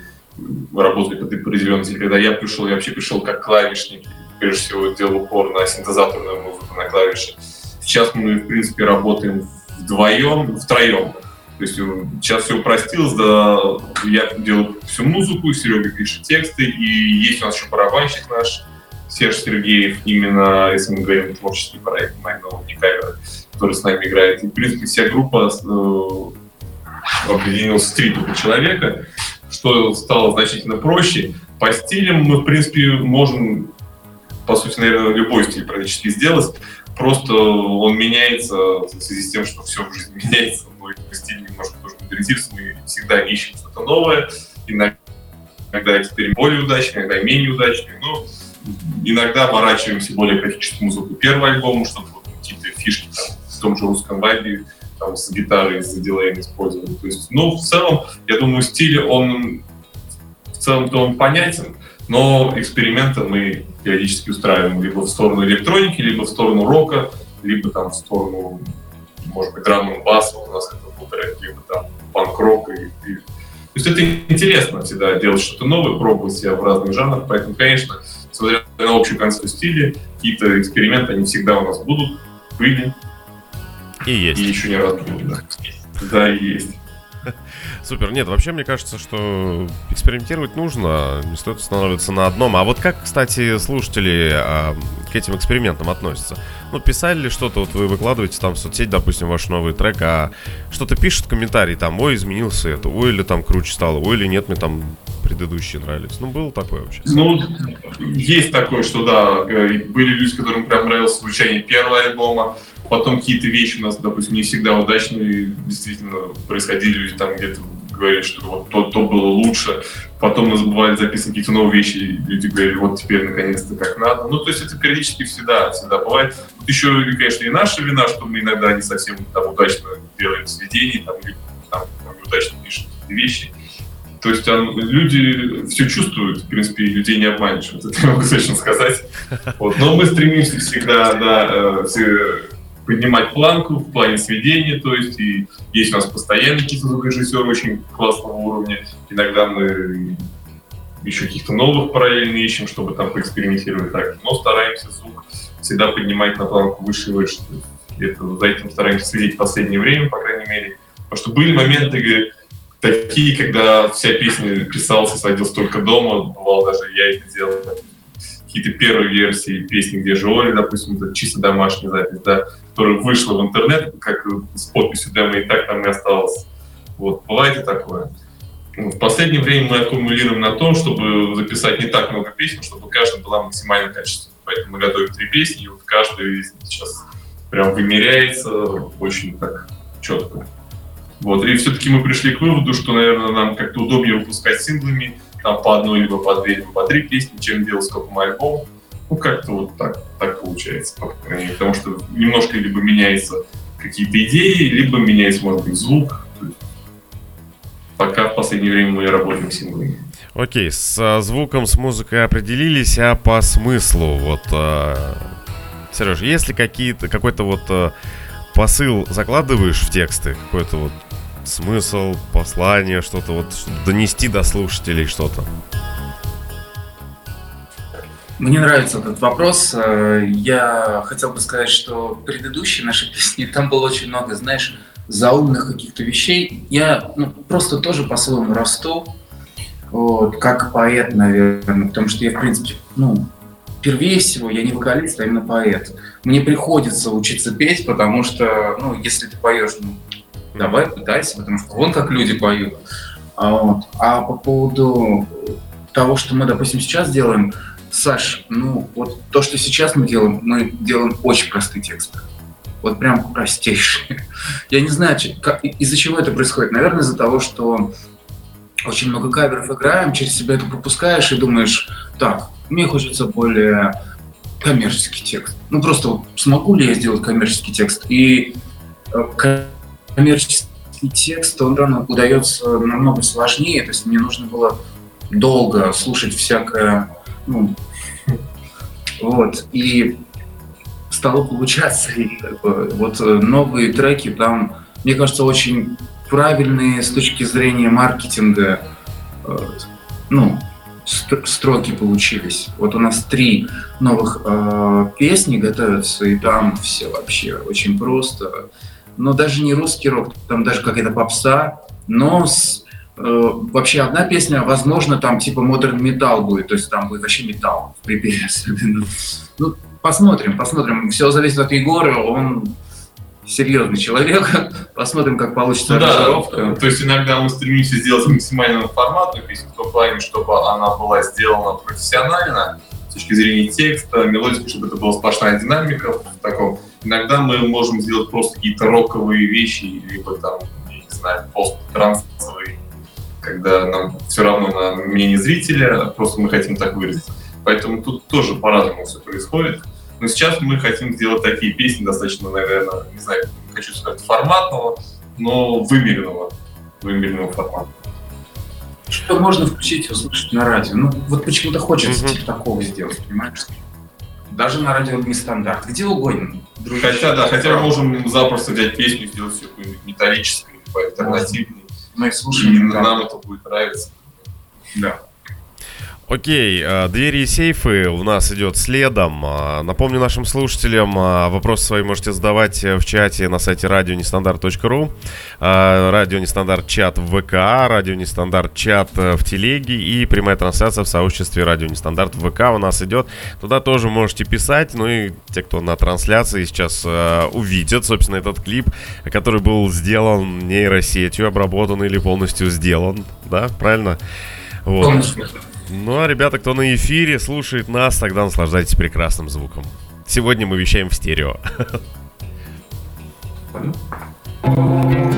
работали под определенной стиль. Когда я пришел, я вообще пришел как клавишник. Прежде всего, делал упор на синтезаторную музыку, на клавиши. Сейчас мы, в принципе, работаем вдвоем, втроем. То есть э, сейчас все упростилось, да, я делаю всю музыку, Серега пишет тексты, и есть у нас еще барабанщик наш, Серж Сергеев, именно, если мы говорим творческий проект Майнова не камеры, который с нами играет. И, в принципе, вся группа э, объединилась в три только человека, что стало значительно проще. По стилям мы, в принципе, можем, по сути, наверное, любой стиль практически сделать. Просто он меняется в связи с тем, что все в жизни [laughs] меняется. Мой стиль немножко тоже модернизируется. Мы всегда ищем что-то новое. Иногда теперь более удачный, иногда менее удачный. Но иногда оборачиваемся более классическую музыку первого альбома, чтобы вот какие-то фишки там, в том же русском вайбе там, с гитарой, с дилеем использовали. То есть, ну, в целом, я думаю, стиль, он в целом-то он понятен, но эксперименты мы периодически устраиваем либо в сторону электроники, либо в сторону рока, либо там в сторону, может быть, драм н бас у нас это был трек, либо там панк-рок. И, и- То есть это интересно всегда делать что-то новое, пробовать себя в разных жанрах, поэтому, конечно, смотря на общую концепцию стиля, какие-то эксперименты, они всегда у нас будут, были, И есть. и еще не раз будут, да. Да, и есть. [laughs] Супер. Нет, вообще мне кажется, что экспериментировать нужно, не стоит останавливаться на одном. А вот как, кстати, слушатели а, к этим экспериментам относятся? Ну, писали ли что-то, вот вы выкладываете там в соцсеть, допустим, ваш новый трек, а что-то пишут комментарии, там, ой, изменился это, ой, или там круче стало, ой, или нет, мне там предыдущие нравились. Ну, было такое вообще? Ну, есть такое, что да, были люди, которым прям нравилось звучание первого альбома, потом какие-то вещи у нас, допустим, не всегда удачные, действительно происходили, люди там где-то говорили, что вот то, то было лучше, потом мы забывали записывать какие-то новые вещи, и люди говорили, вот теперь наконец-то как надо. Ну, то есть это периодически всегда, всегда бывает. Тут еще, конечно, и наша вина, что мы иногда не совсем там удачно делаем сведения, там, или там, неудачно пишем вещи. То есть он, люди все чувствуют, в принципе, людей не обманешь, вот это я могу точно сказать. Вот. Но мы стремимся всегда да, э, все поднимать планку в плане сведения, то есть и есть у нас постоянно какие-то звукорежиссеры очень классного уровня. Иногда мы еще каких-то новых параллельно ищем, чтобы там поэкспериментировать так. Но стараемся звук всегда поднимать на планку выше и выше. Это, за этим стараемся следить в последнее время, по крайней мере. Потому что были моменты, такие, когда вся песня писалась и сводилась только дома. Бывало даже я это делал. Какие-то первые версии песни, где же Оля, допустим, это чисто домашняя запись, да, которая вышла в интернет, как с подписью демо, и так там и осталось. Вот, бывает и такое. Ну, в последнее время мы аккумулируем на том, чтобы записать не так много песен, чтобы каждая была максимально качественной. Поэтому мы готовим три песни, и вот каждая сейчас прям вымеряется очень так четко. Вот. И все-таки мы пришли к выводу, что, наверное, нам как-то удобнее выпускать синглами, там по одной, либо по две, либо по три песни, чем делать сколько альбом. Ну, как-то вот так, так получается, по крайней мере. Потому что немножко либо меняются какие-то идеи, либо меняется, может быть, звук. Пока в последнее время мы работаем синглами. Окей, с звуком, с музыкой определились, а по смыслу, вот, э, Сереж, есть ли какие-то, какой-то вот э, посыл закладываешь в тексты, какой-то вот смысл, послание, что-то вот донести до слушателей что-то? Мне нравится этот вопрос. Э, я хотел бы сказать, что предыдущие наши [laughs] песни, там было очень много, знаешь, заумных каких-то вещей. Я ну, просто тоже по-своему расту, вот, как поэт, наверное, потому что я, в принципе, ну, впервые всего я не вокалист, а именно поэт. Мне приходится учиться петь, потому что, ну, если ты поешь, ну, давай пытайся, потому что вон как люди поют. А, вот. а по поводу того, что мы, допустим, сейчас делаем, Саш, ну вот то, что сейчас мы делаем, мы делаем очень простые тексты. Вот прям простейшие. [laughs] Я не знаю, из-за чего это происходит. Наверное, из-за того, что очень много каверов играем, через себя это пропускаешь и думаешь, так, мне хочется более коммерческий текст. Ну просто вот, смогу ли я сделать коммерческий текст? И э, коммерческий текст, он рано удается намного сложнее, то есть мне нужно было долго слушать всякое, ну, вот, и стало получаться, и, вот э, новые треки там, мне кажется, очень правильные с точки зрения маркетинга, э, ну, строки получились. Вот у нас три новых э, песни готовятся, и там все вообще очень просто но даже не русский рок, там даже какая-то попса, но с, э, вообще одна песня, возможно, там типа модерн металл будет, то есть там будет вообще металл в припеве [laughs] особенно. Ну, посмотрим, посмотрим. Все зависит от Егора, он серьезный человек. [laughs] Посмотрим, как получится ну, Да, то есть иногда мы стремимся сделать максимально форматную песню, в том плане, чтобы она была сделана профессионально, с точки зрения текста, мелодики, чтобы это была сплошная динамика в таком Иногда мы можем сделать просто какие-то роковые вещи, либо там, я не знаю, пост-трансовые, когда нам все равно на мнение зрителя, просто мы хотим так выразить. Поэтому тут тоже по-разному все происходит. Но сейчас мы хотим сделать такие песни достаточно, наверное, не знаю, хочу сказать, форматного, но вымеренного, вымеренного формата. Что можно включить и услышать на радио? Ну, вот почему-то хочется mm-hmm. типа такого сделать, понимаешь? Даже на радио нестандарт, где угодно. Дружище. Хотя, да, хотя мы можем запросто взять песню, сделать все какую-нибудь металлическую, альтернативную. Мы слушаем. И нам это будет нравиться. Да. Окей, э, двери и сейфы у нас идет следом. А, напомню нашим слушателям, а, вопросы свои можете задавать э, в чате на сайте радионестандарт.ру, а, радио Нестандарт чат в ВК, радио Нестандарт чат э, в Телеге и прямая трансляция в сообществе радио Нестандарт в ВК у нас идет. Туда тоже можете писать, ну и те, кто на трансляции сейчас увидят, собственно, этот клип, который был сделан нейросетью, обработан или полностью сделан, да, правильно? Вот. Полностью. Ну а ребята, кто на эфире слушает нас, тогда наслаждайтесь прекрасным звуком. Сегодня мы вещаем в стерео. Ночью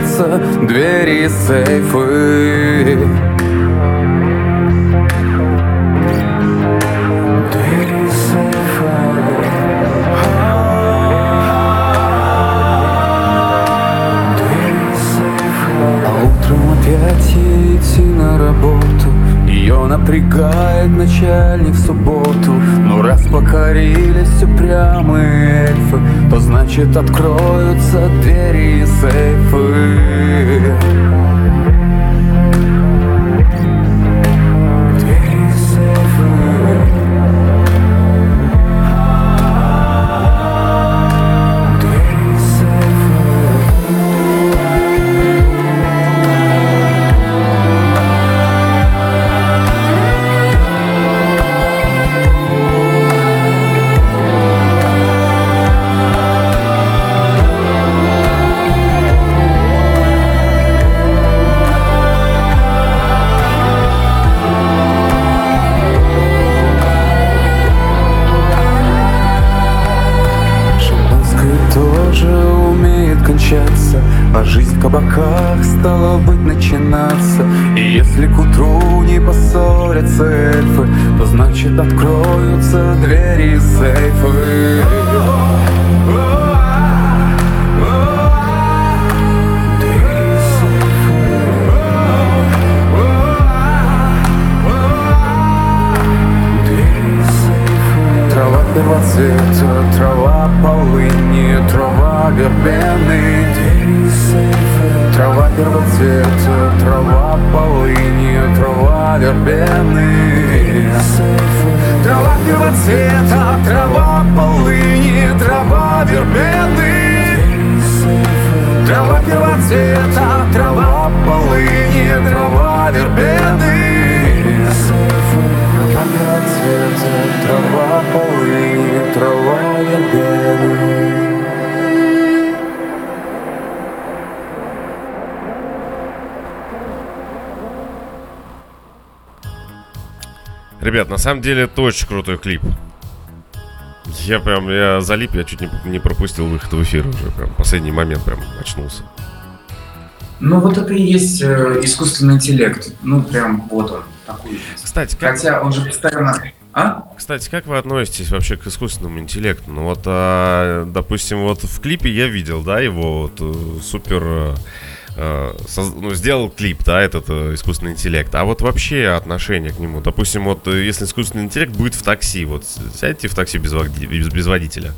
отворятся двери и сейфы. Напрягает начальник в субботу. Но раз покорились упрямые эльфы То значит откроются двери и сейфы эльфы То значит откроются двери сейфы. Трава первоцвета, Ребят, на самом деле это очень крутой клип. Я прям, я залип, я чуть не, не пропустил выход в эфир уже, прям последний момент прям очнулся. Ну вот это и есть э, искусственный интеллект. Ну прям вот он такой. Кстати, как... Хотя он же постоянно... А? Кстати, как вы относитесь вообще к искусственному интеллекту? Ну вот, а, допустим, вот в клипе я видел, да, его вот, э, супер э, ну, сделал клип, да, этот э, искусственный интеллект, а вот вообще отношение к нему, допустим, вот э, если искусственный интеллект будет в такси, вот сядьте в такси без, без, без водителя.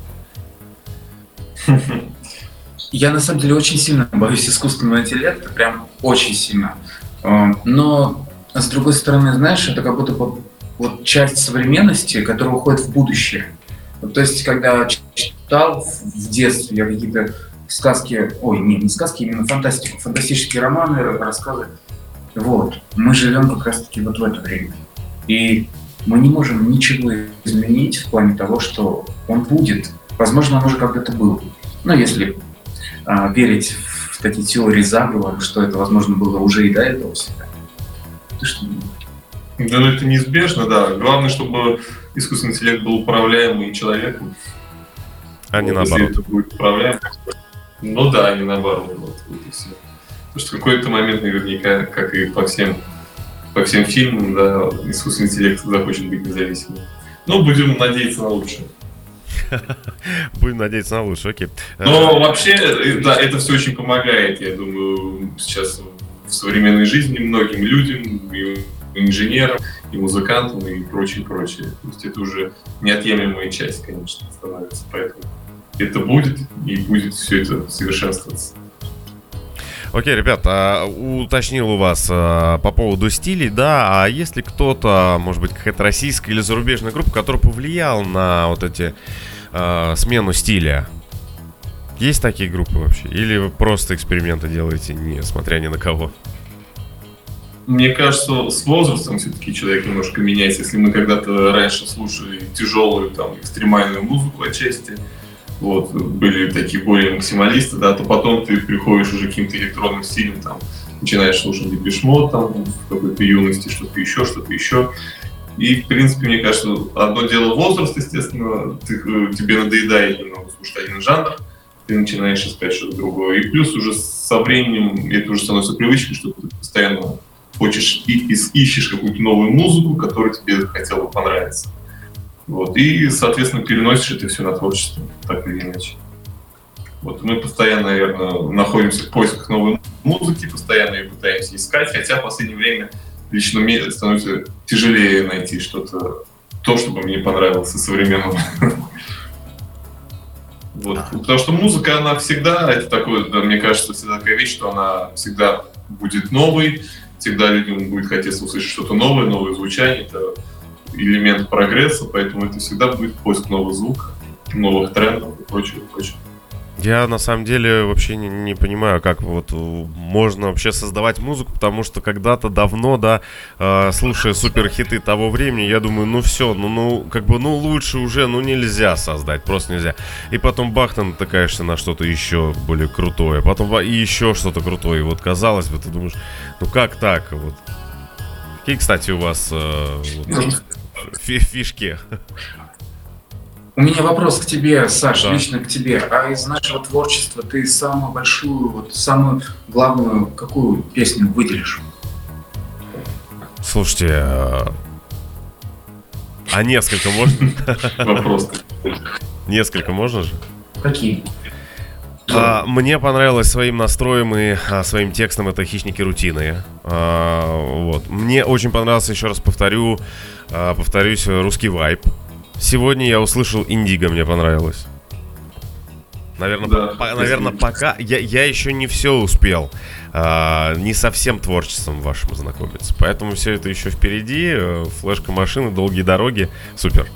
Я на самом деле очень сильно боюсь искусственного интеллекта, прям очень сильно. Но с другой стороны, знаешь, это как будто бы вот часть современности, которая уходит в будущее. то есть, когда читал в детстве я какие-то сказки, ой, не, не сказки, именно фантастику, фантастические романы, рассказы. Вот, мы живем как раз-таки вот в это время. И мы не можем ничего изменить в плане того, что он будет. Возможно, он уже когда-то был. Но если а, верить в такие теории заговора, что это, возможно, было уже и до этого всегда. Ты что Да, ну это неизбежно, да. Главное, чтобы искусственный интеллект был управляемый человеком. А не наоборот. Если это будет управляемый, ну да, не наоборот. Вот. Потому что в какой-то момент наверняка, как и по всем по всем фильмам, да, искусственный интеллект захочет быть независимым. Ну, будем надеяться на лучшее. [laughs] Будем надеяться на лучшее, окей. Но вообще, э, да, это все очень помогает, я думаю, сейчас в современной жизни многим людям, и инженерам, и музыкантам, и прочее, прочее. То есть это уже неотъемлемая часть, конечно, становится. Поэтому это будет, и будет все это совершенствоваться. Окей, ребят, а, уточнил у вас а, по поводу стилей, да, а есть ли кто-то, может быть, какая-то российская или зарубежная группа, которая повлиял на вот эти а, смену стиля? Есть такие группы вообще? Или вы просто эксперименты делаете, не смотря ни на кого? Мне кажется, с возрастом все-таки человек немножко меняется. Если мы когда-то раньше слушали тяжелую, там, экстремальную музыку отчасти, вот, были такие более максималисты, да, то потом ты приходишь уже каким-то электронным стилем, там, начинаешь слушать депешмот, там, в какой-то юности, что-то еще, что-то еще. И, в принципе, мне кажется, одно дело возраст, естественно, ты, э, тебе надоедает немного слушать один жанр, ты начинаешь искать что-то другое. И плюс уже со временем это уже становится привычкой, что ты постоянно хочешь и ищешь какую-то новую музыку, которая тебе хотела бы понравиться. Вот. И, соответственно, переносишь это все на творчество, так или иначе. Вот мы постоянно, наверное, находимся в поисках новой музыки, постоянно ее пытаемся искать, хотя в последнее время лично мне становится тяжелее найти что-то, то, что бы мне понравилось современного. [laughs] Вот. Потому что музыка, она всегда, это такое, да, мне кажется, всегда такая вещь, что она всегда будет новой, всегда людям будет хотеться услышать что-то новое, новое звучание. Это элемент прогресса, поэтому это всегда будет поиск нового звука, новых трендов и прочего, прочего. Я на самом деле вообще не, не понимаю, как вот э, можно вообще создавать музыку, потому что когда-то давно, да, э, слушая суперхиты того времени, я думаю, ну все, ну, ну, как бы, ну лучше уже, ну нельзя создать, просто нельзя. И потом бах, ты натыкаешься на что-то еще более крутое, потом и еще что-то крутое. И вот казалось бы, ты думаешь, ну как так вот? Какие, кстати, у вас э, вот, фишки? У меня вопрос к тебе, Саш, да. лично к тебе. А из нашего творчества ты самую большую, вот самую главную, какую песню выделишь? Слушайте, а, а несколько можно? Вопрос. Несколько можно же? Какие? А, мне понравилось своим настроем и а, своим текстом это хищники рутины. А, вот. Мне очень понравился, еще раз повторю, а, повторюсь, русский вайп. Сегодня я услышал Индиго, мне понравилось. Наверное, да, по, наверное пока я, я еще не все успел, а, не совсем творчеством вашим знакомиться. Поэтому все это еще впереди. Э, флешка машины, долгие дороги. Супер.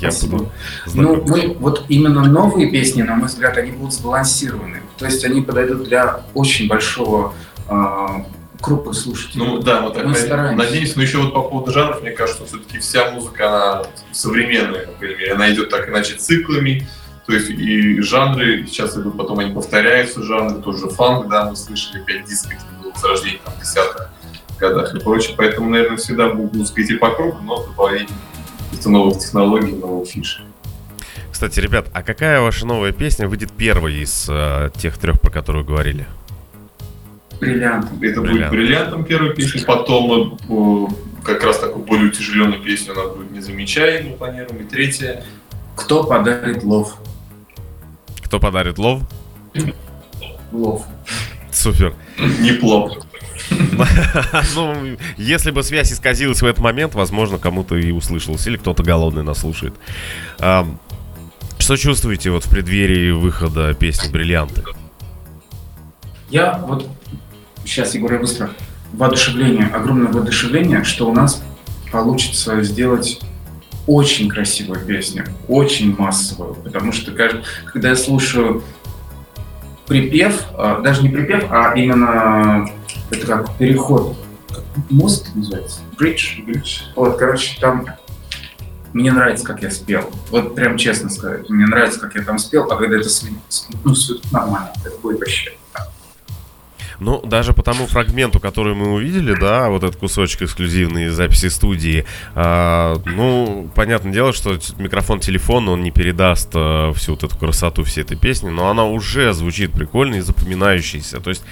Я буду Ну, мы, вот именно новые песни, на мой взгляд, они будут сбалансированы. То есть они подойдут для очень большого а, группы слушателей. Ну да, вот так мы стараемся. надеюсь, но еще вот по поводу жанров, мне кажется, что все-таки вся музыка, она современная, по крайней мере, она идет так иначе циклами, то есть и жанры, сейчас идут, потом они повторяются, жанры, тоже фанк, да, мы слышали опять диск, это было возрождение там, в десятых годах и прочее, поэтому, наверное, всегда будет музыка идти по кругу, но добавить каких-то новых технологий, новых фиш. Кстати, ребят, а какая ваша новая песня выйдет первой из э, тех трех, про которые говорили? Бриллиантом. Это Бриллиант. будет бриллиантом первая песня, потом э, как раз такую более утяжеленную песню она будет «Не замечай», мы планируем, и третья «Кто подарит лов?» Кто подарит лов? Лов. Супер. Неплохо. [laughs] Ну, если бы связь исказилась в этот момент, возможно, кому-то и услышалось, или кто-то голодный нас слушает. Что чувствуете вот в преддверии выхода песни «Бриллианты»? Я вот сейчас, Егор, я быстро. Воодушевление, огромное воодушевление, что у нас получится сделать очень красивую песню, очень массовую, потому что когда я слушаю припев, а, даже не припев, а именно это как переход, мост называется, бридж, бридж. Вот, короче, там мне нравится, как я спел. Вот прям честно сказать, мне нравится, как я там спел, а когда это ну, нормально, это будет вообще Ну, даже по тому фрагменту, который мы увидели, да, вот этот кусочек эксклюзивной записи студии, а, ну, понятное дело, что микрофон телефона, он не передаст а, всю вот эту красоту всей этой песни, но она уже звучит прикольно и запоминающейся. То есть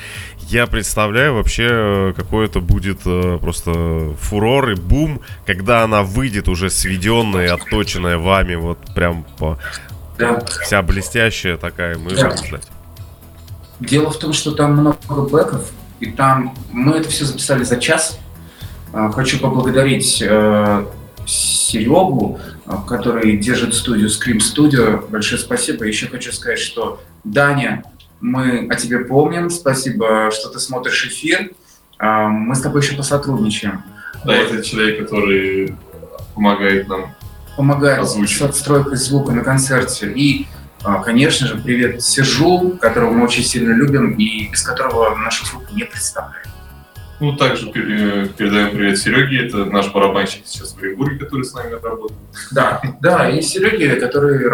я представляю вообще, какой это будет а, просто фурор и бум, когда она выйдет уже сведенная, отточенная вами, вот прям по... Вся блестящая такая, мы будем ждать. Дело в том, что там много бэков, и там мы это все записали за час. А, Хочу поблагодарить э, Серегу, э, который держит студию Scream Studio. Большое спасибо. Еще хочу сказать, что Даня, мы о тебе помним. Спасибо, что ты смотришь эфир. А, Мы с тобой еще посотрудничаем. Да, это человек, который помогает нам. помогает Озвучивать. с отстройкой звука на концерте. И, конечно же, привет Сержу, которого мы очень сильно любим и без которого нашу группу не представляем. Ну, также пере- передаем привет Сереге, это наш барабанщик сейчас в Оренбурге, который с нами работает. Да, да, и Сереге, который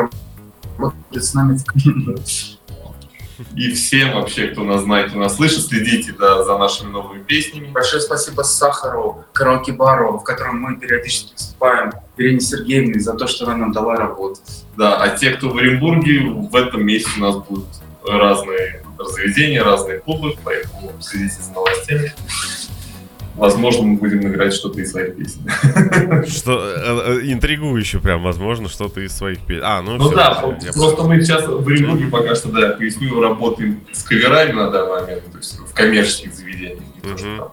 работает с нами в И всем вообще, кто нас знает, кто нас слышит, следите да, за нашими новыми песнями. Большое спасибо Сахару, караоке-бару, в котором мы периодически выступаем, Ирине Сергеевне за то, что она нам дала работу. Да, а те, кто в Оренбурге, в этом месяце у нас будут разные заведения, разные клубы, поэтому следите за новостями. Возможно, мы будем играть что-то из своих песен. [laughs] Что э, э, интригующе прям, возможно, что-то из своих песен. А, ну, Ну всё, да, я просто мы сейчас в Оренбурге пока что, да, поясню, работаем с каверами на данный момент, то есть в коммерческих заведениях. там.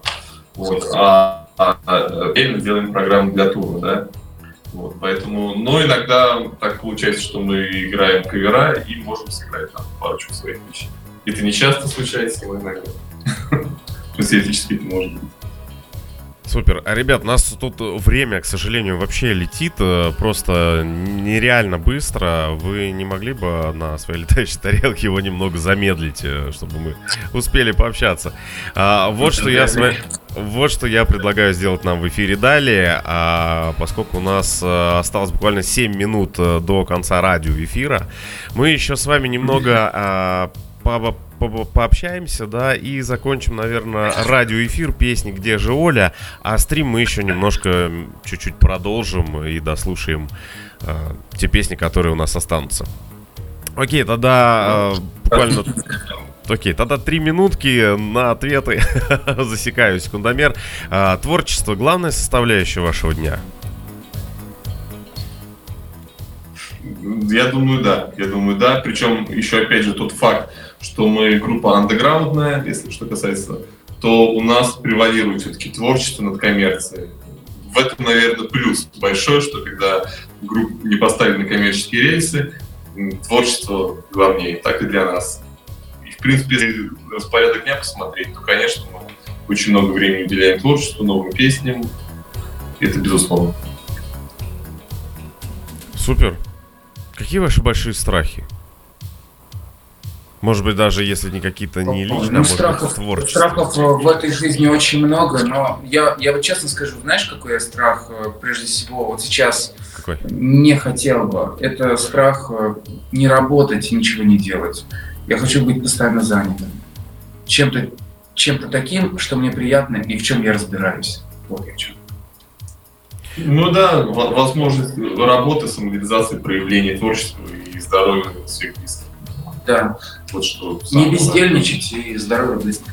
Вот. А, а, а, отдельно делаем программу для тура, да. Вот, поэтому, но иногда так получается, что мы играем кавера и можем сыграть там парочку своих вещей. Это не часто случается, но иногда. [laughs] Теоретически это может быть. Супер. А, ребят, у нас тут время, к сожалению, вообще летит э, просто нереально быстро. Вы не могли бы на своей [laughs] летающей тарелке его немного замедлить, э, чтобы мы успели пообщаться? А, вот что я вот что я предлагаю сделать нам в эфире далее, а, поскольку у нас э, осталось буквально 7 минут до конца радиоэфира, мы еще с вами немного а, по- по- пообщаемся, да, и закончим, наверное, радиоэфир песни «Где же Оля?», а стрим мы еще немножко чуть-чуть продолжим и дослушаем э, те песни, которые у нас останутся. Окей, тогда э, буквально... [coughs] Окей, тогда три минутки на ответы. [laughs] Засекаю секундомер. А, творчество главная составляющая вашего дня. Я думаю, да. Я думаю, да. Причем еще опять же тот факт, что мы группа андеграундная, если что касается, то у нас превалирует все-таки творчество над коммерцией. В этом, наверное, плюс большой, что когда группу не поставили на коммерческие рельсы, творчество главнее, так и для нас. И, в принципе, если распорядок дня посмотреть, то, конечно, мы очень много времени уделяем творчеству, новым песням. Это безусловно. Супер. Какие ваши большие страхи? Может быть, даже если не какие-то не личные, а ну, может страхов, быть, творческие. страхов э, в этой жизни очень много, но я, я вот честно скажу, знаешь, какой я страх, э, прежде всего, вот сейчас Какой? не хотел бы. Это страх э, не работать и ничего не делать. Я хочу быть постоянно занятым. Чем-то чем таким, что мне приятно и в чем я разбираюсь. Вот я о чем. Ну да, во- возможность работы, самореализации, проявления творчества и здоровья своих близких. Да, Вот что не бездельничать и здоровье близких.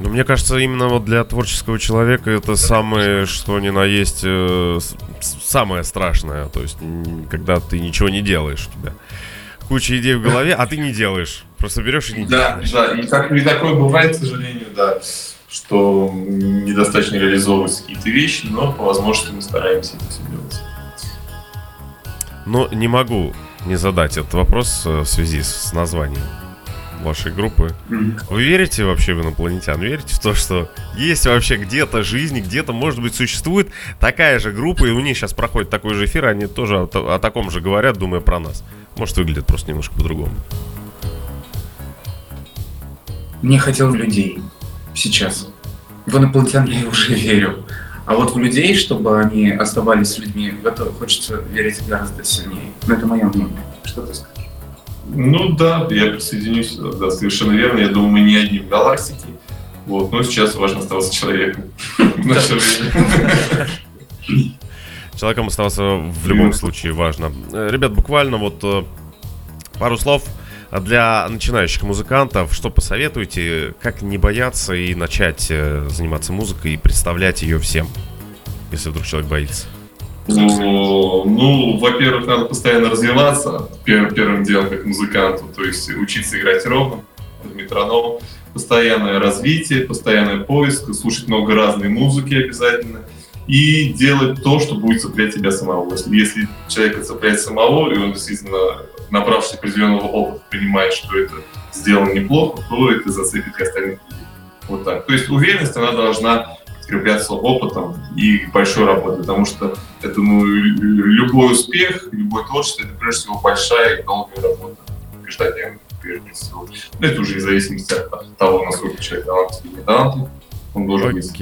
Ну, мне кажется, именно вот для творческого человека это самое, что ни на есть, э, самое страшное. То есть, когда ты ничего не делаешь у тебя. Куча идей в голове, а ты не делаешь. Просто берешь и не Да, делаешь. да, и, так, и такое бывает, к сожалению, да, что недостаточно реализовываются какие-то вещи, но по возможности мы стараемся это все делать. Но не могу не задать этот вопрос э, в связи с, названием вашей группы. Вы верите вообще в инопланетян? Верите в то, что есть вообще где-то жизнь, где-то, может быть, существует такая же группа, и у них сейчас проходит такой же эфир, они тоже о, о таком же говорят, думая про нас. Может, выглядит просто немножко по-другому. Не хотел людей сейчас. В инопланетян я уже верю. А вот в людей, чтобы они оставались людьми, в это хочется верить гораздо сильнее. Но это мое мнение. Что ты скажешь? Ну да, я присоединюсь, да, совершенно верно. Я думаю, мы не одни в галактике. Вот, но сейчас важно оставаться человеком в наше время. Человеком оставаться в любом случае важно. Э, Ребят, буквально вот э, пару слов для начинающих музыкантов. Что посоветуете? Как не бояться и начать э, заниматься музыкой и представлять ее всем, если вдруг человек боится? Ну, ну, во-первых, надо постоянно развиваться пер- первым делом как музыканту, то есть учиться играть ровно, метроном, постоянное развитие, постоянный поиск, слушать много разной музыки обязательно и делать то, что будет цеплять тебя самого. Если, если человека цепляет самого, и он действительно, набравшись определенного опыта, понимает, что это сделано неплохо, то это зацепит и остальных людей. Вот так. То есть уверенность, она должна подкрепляться опытом и большой работой, потому что я думаю, любой успех, любое творчество, это прежде всего большая и долгая работа, каждодневная, прежде всего. Но это уже в зависимости от того, насколько человек талантлив или не талантлив, он должен быть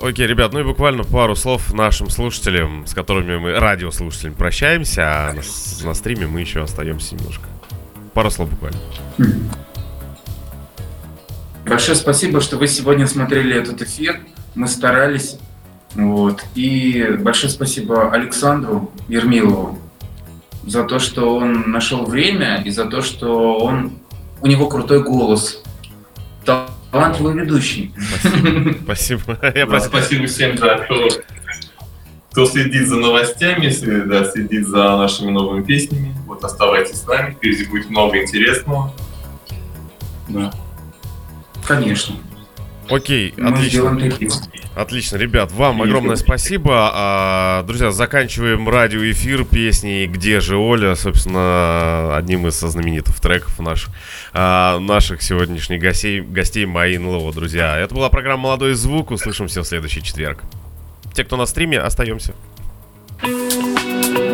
Окей. ребят, ну и буквально пару слов нашим слушателям, с которыми мы, радиослушателям, прощаемся, а на, на стриме мы еще остаемся немножко. Пару слов буквально. Большое спасибо, что вы сегодня смотрели этот эфир. Мы старались. Вот. И большое спасибо Александру Ермилову за то, что он нашел время и за то, что он у него крутой голос. Талантливый ведущий. Спасибо. Просто... спасибо всем, да, кто, кто следит за новостями, да, следит за нашими новыми песнями. Вот оставайтесь с нами, впереди будет много интересного. Да. Конечно. Окей, Мы отлично. Отлично, ребят, вам огромное спасибо. А, друзья, заканчиваем радиоэфир песни «Где же Оля?», собственно, одним из знаменитых треков наших, а, наших сегодняшних гостей, гостей Маин Лоу, друзья. Это была программа «Молодой звук», услышимся в следующий четверг. Те, кто на стриме, остаемся. Капает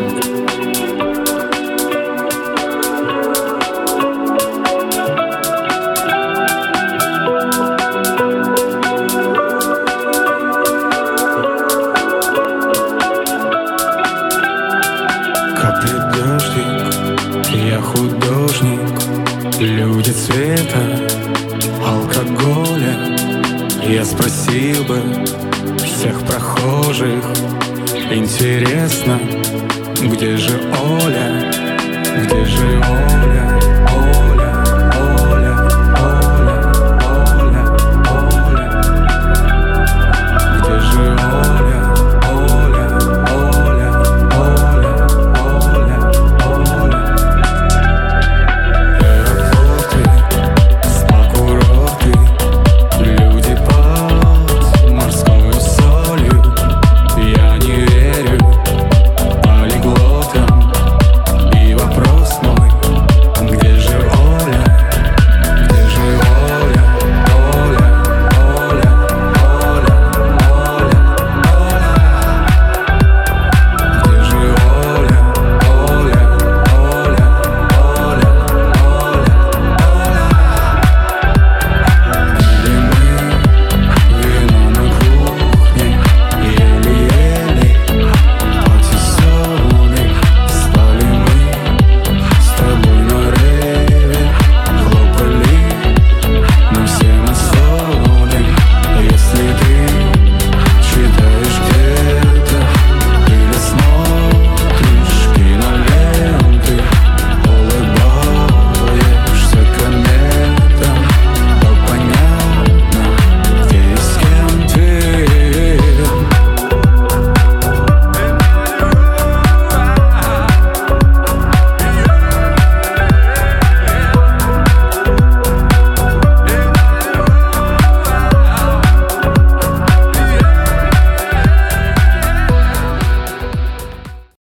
спросил бы всех прохожих. Интересно, где же Оля, где же Оля